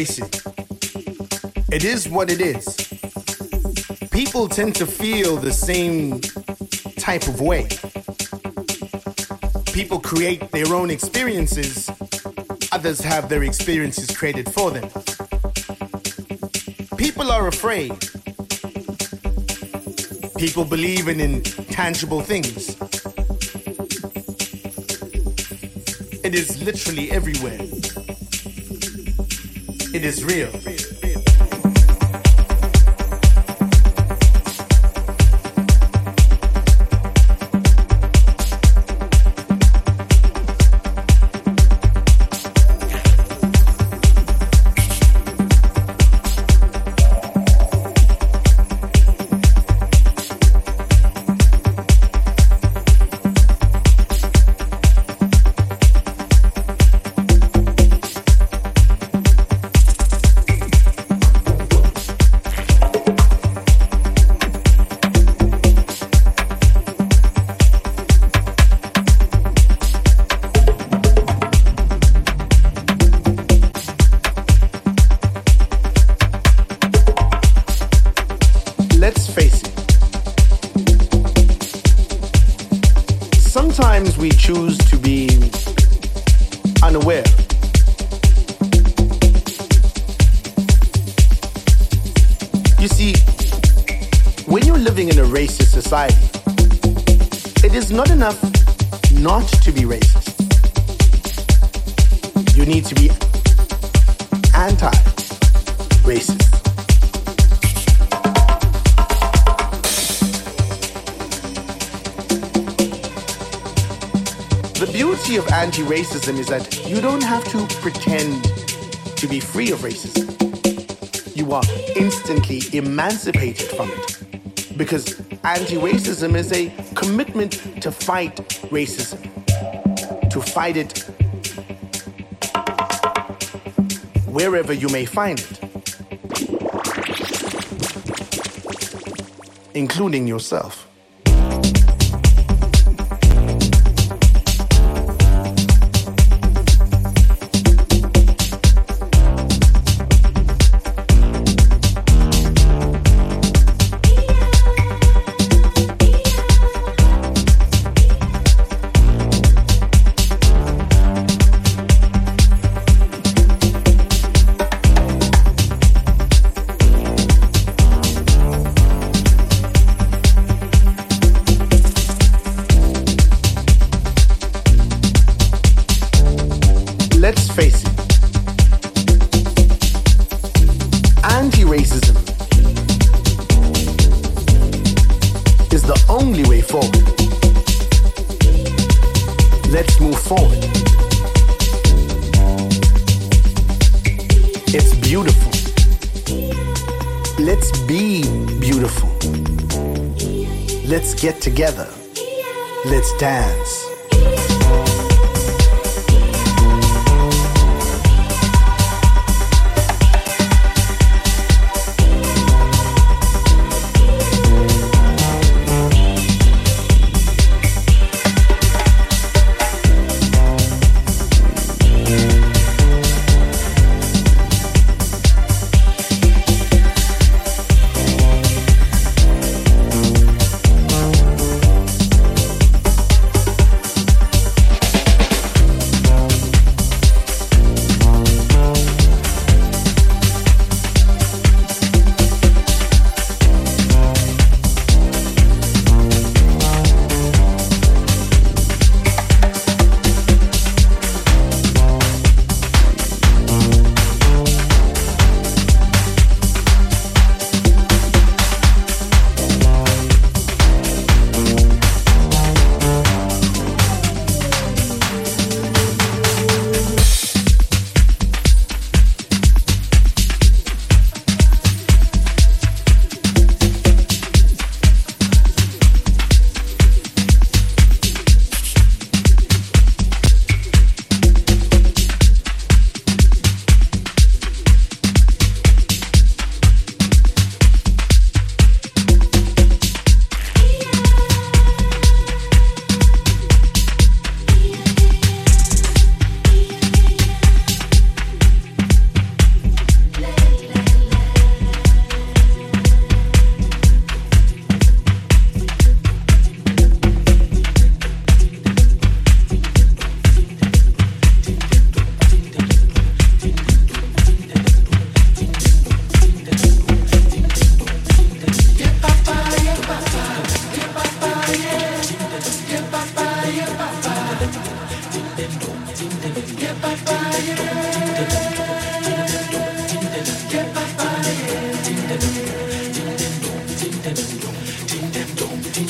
Face it, it is what it is. People tend to feel the same type of way. People create their own experiences others have their experiences created for them. People are afraid. People believe in intangible things. It is literally everywhere. It is real. Racism is that you don't have to pretend to be free of racism. You are instantly emancipated from it. Because anti racism is a commitment to fight racism, to fight it wherever you may find it, including yourself. Let's dance.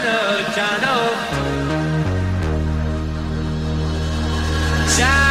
The channel. Chano.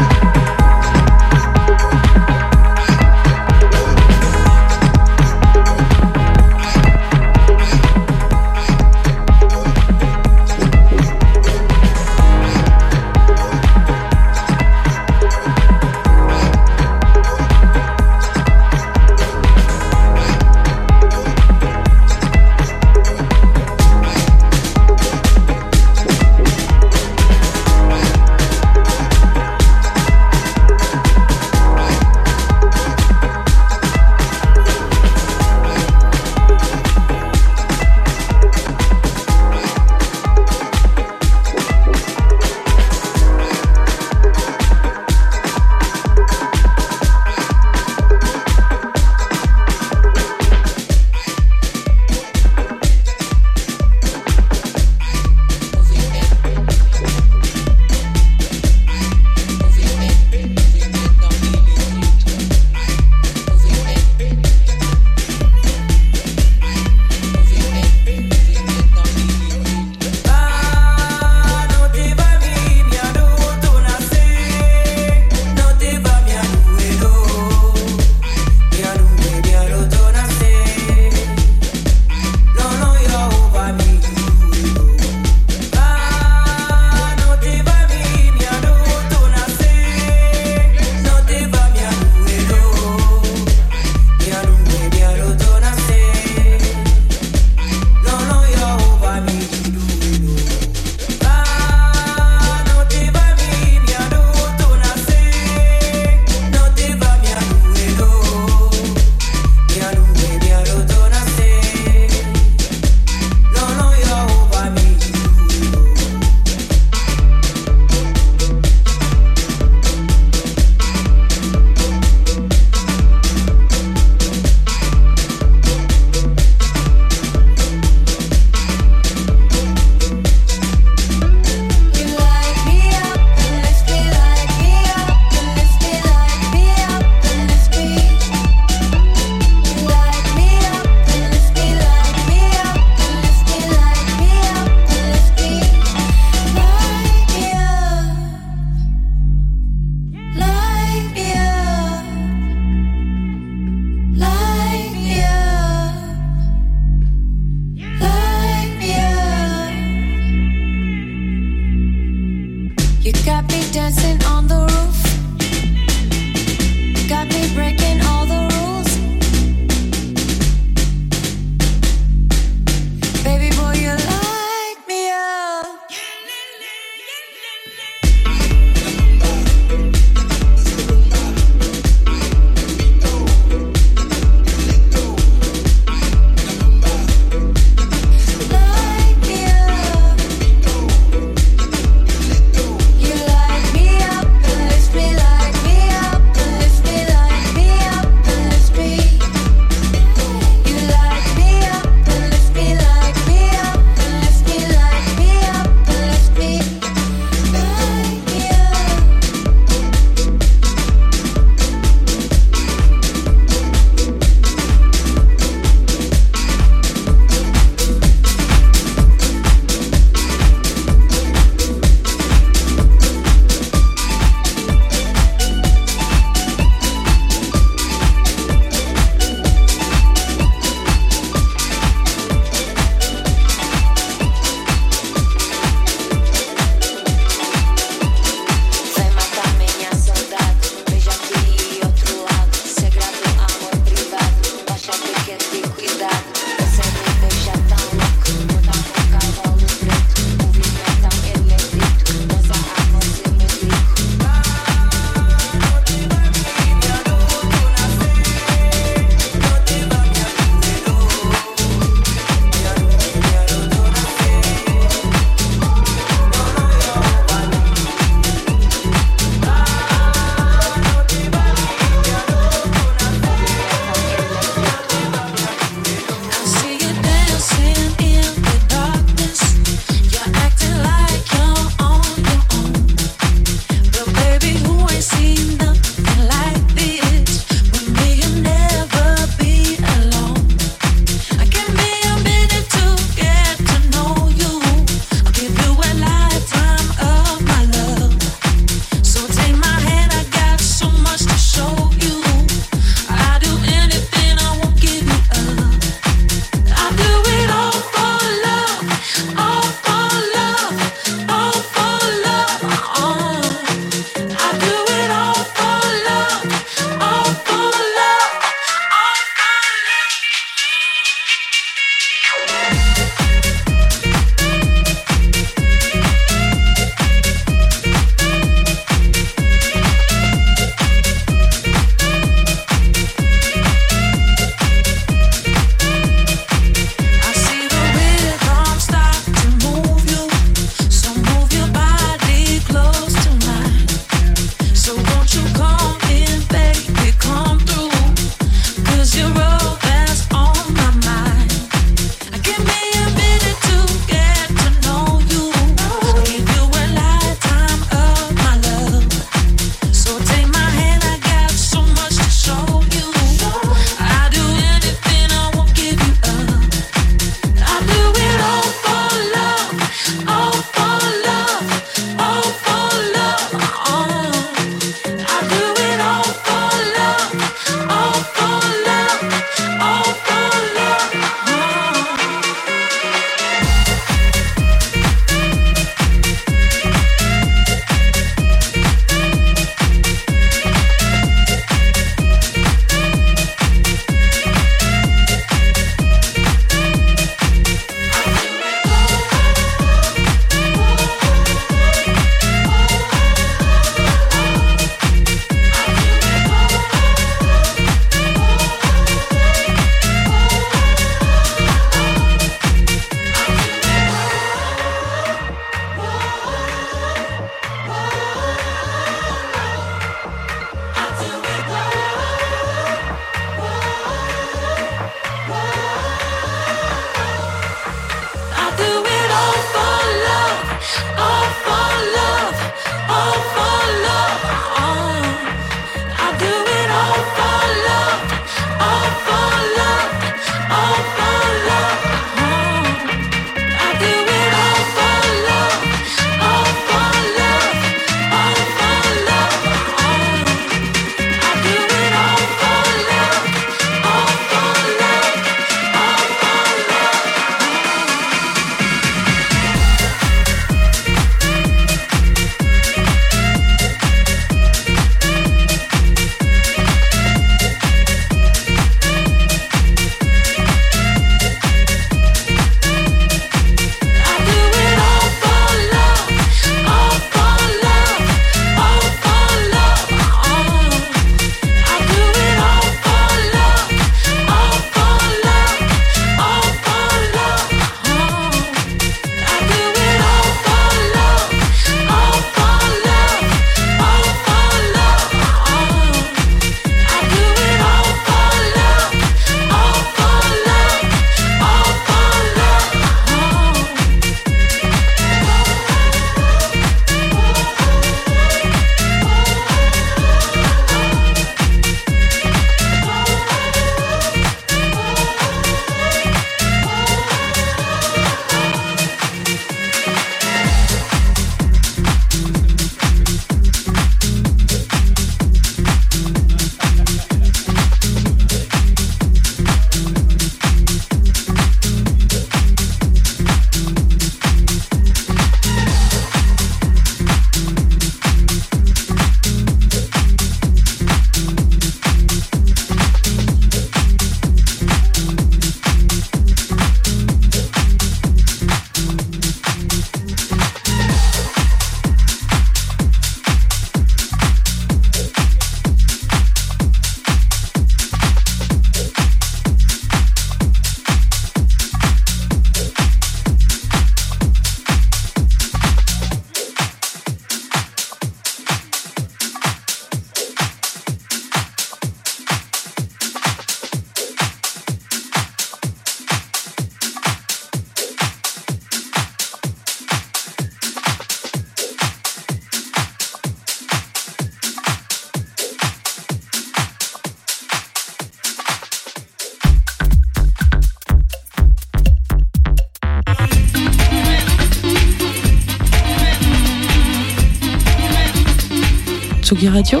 Tsugi Radio,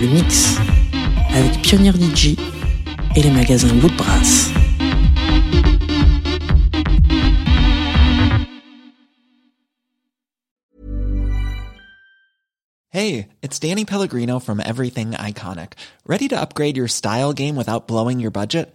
le mix avec Pioneer DJ et les magasins Woodbrass. Hey, it's Danny Pellegrino from Everything Iconic. Ready to upgrade your style game without blowing your budget?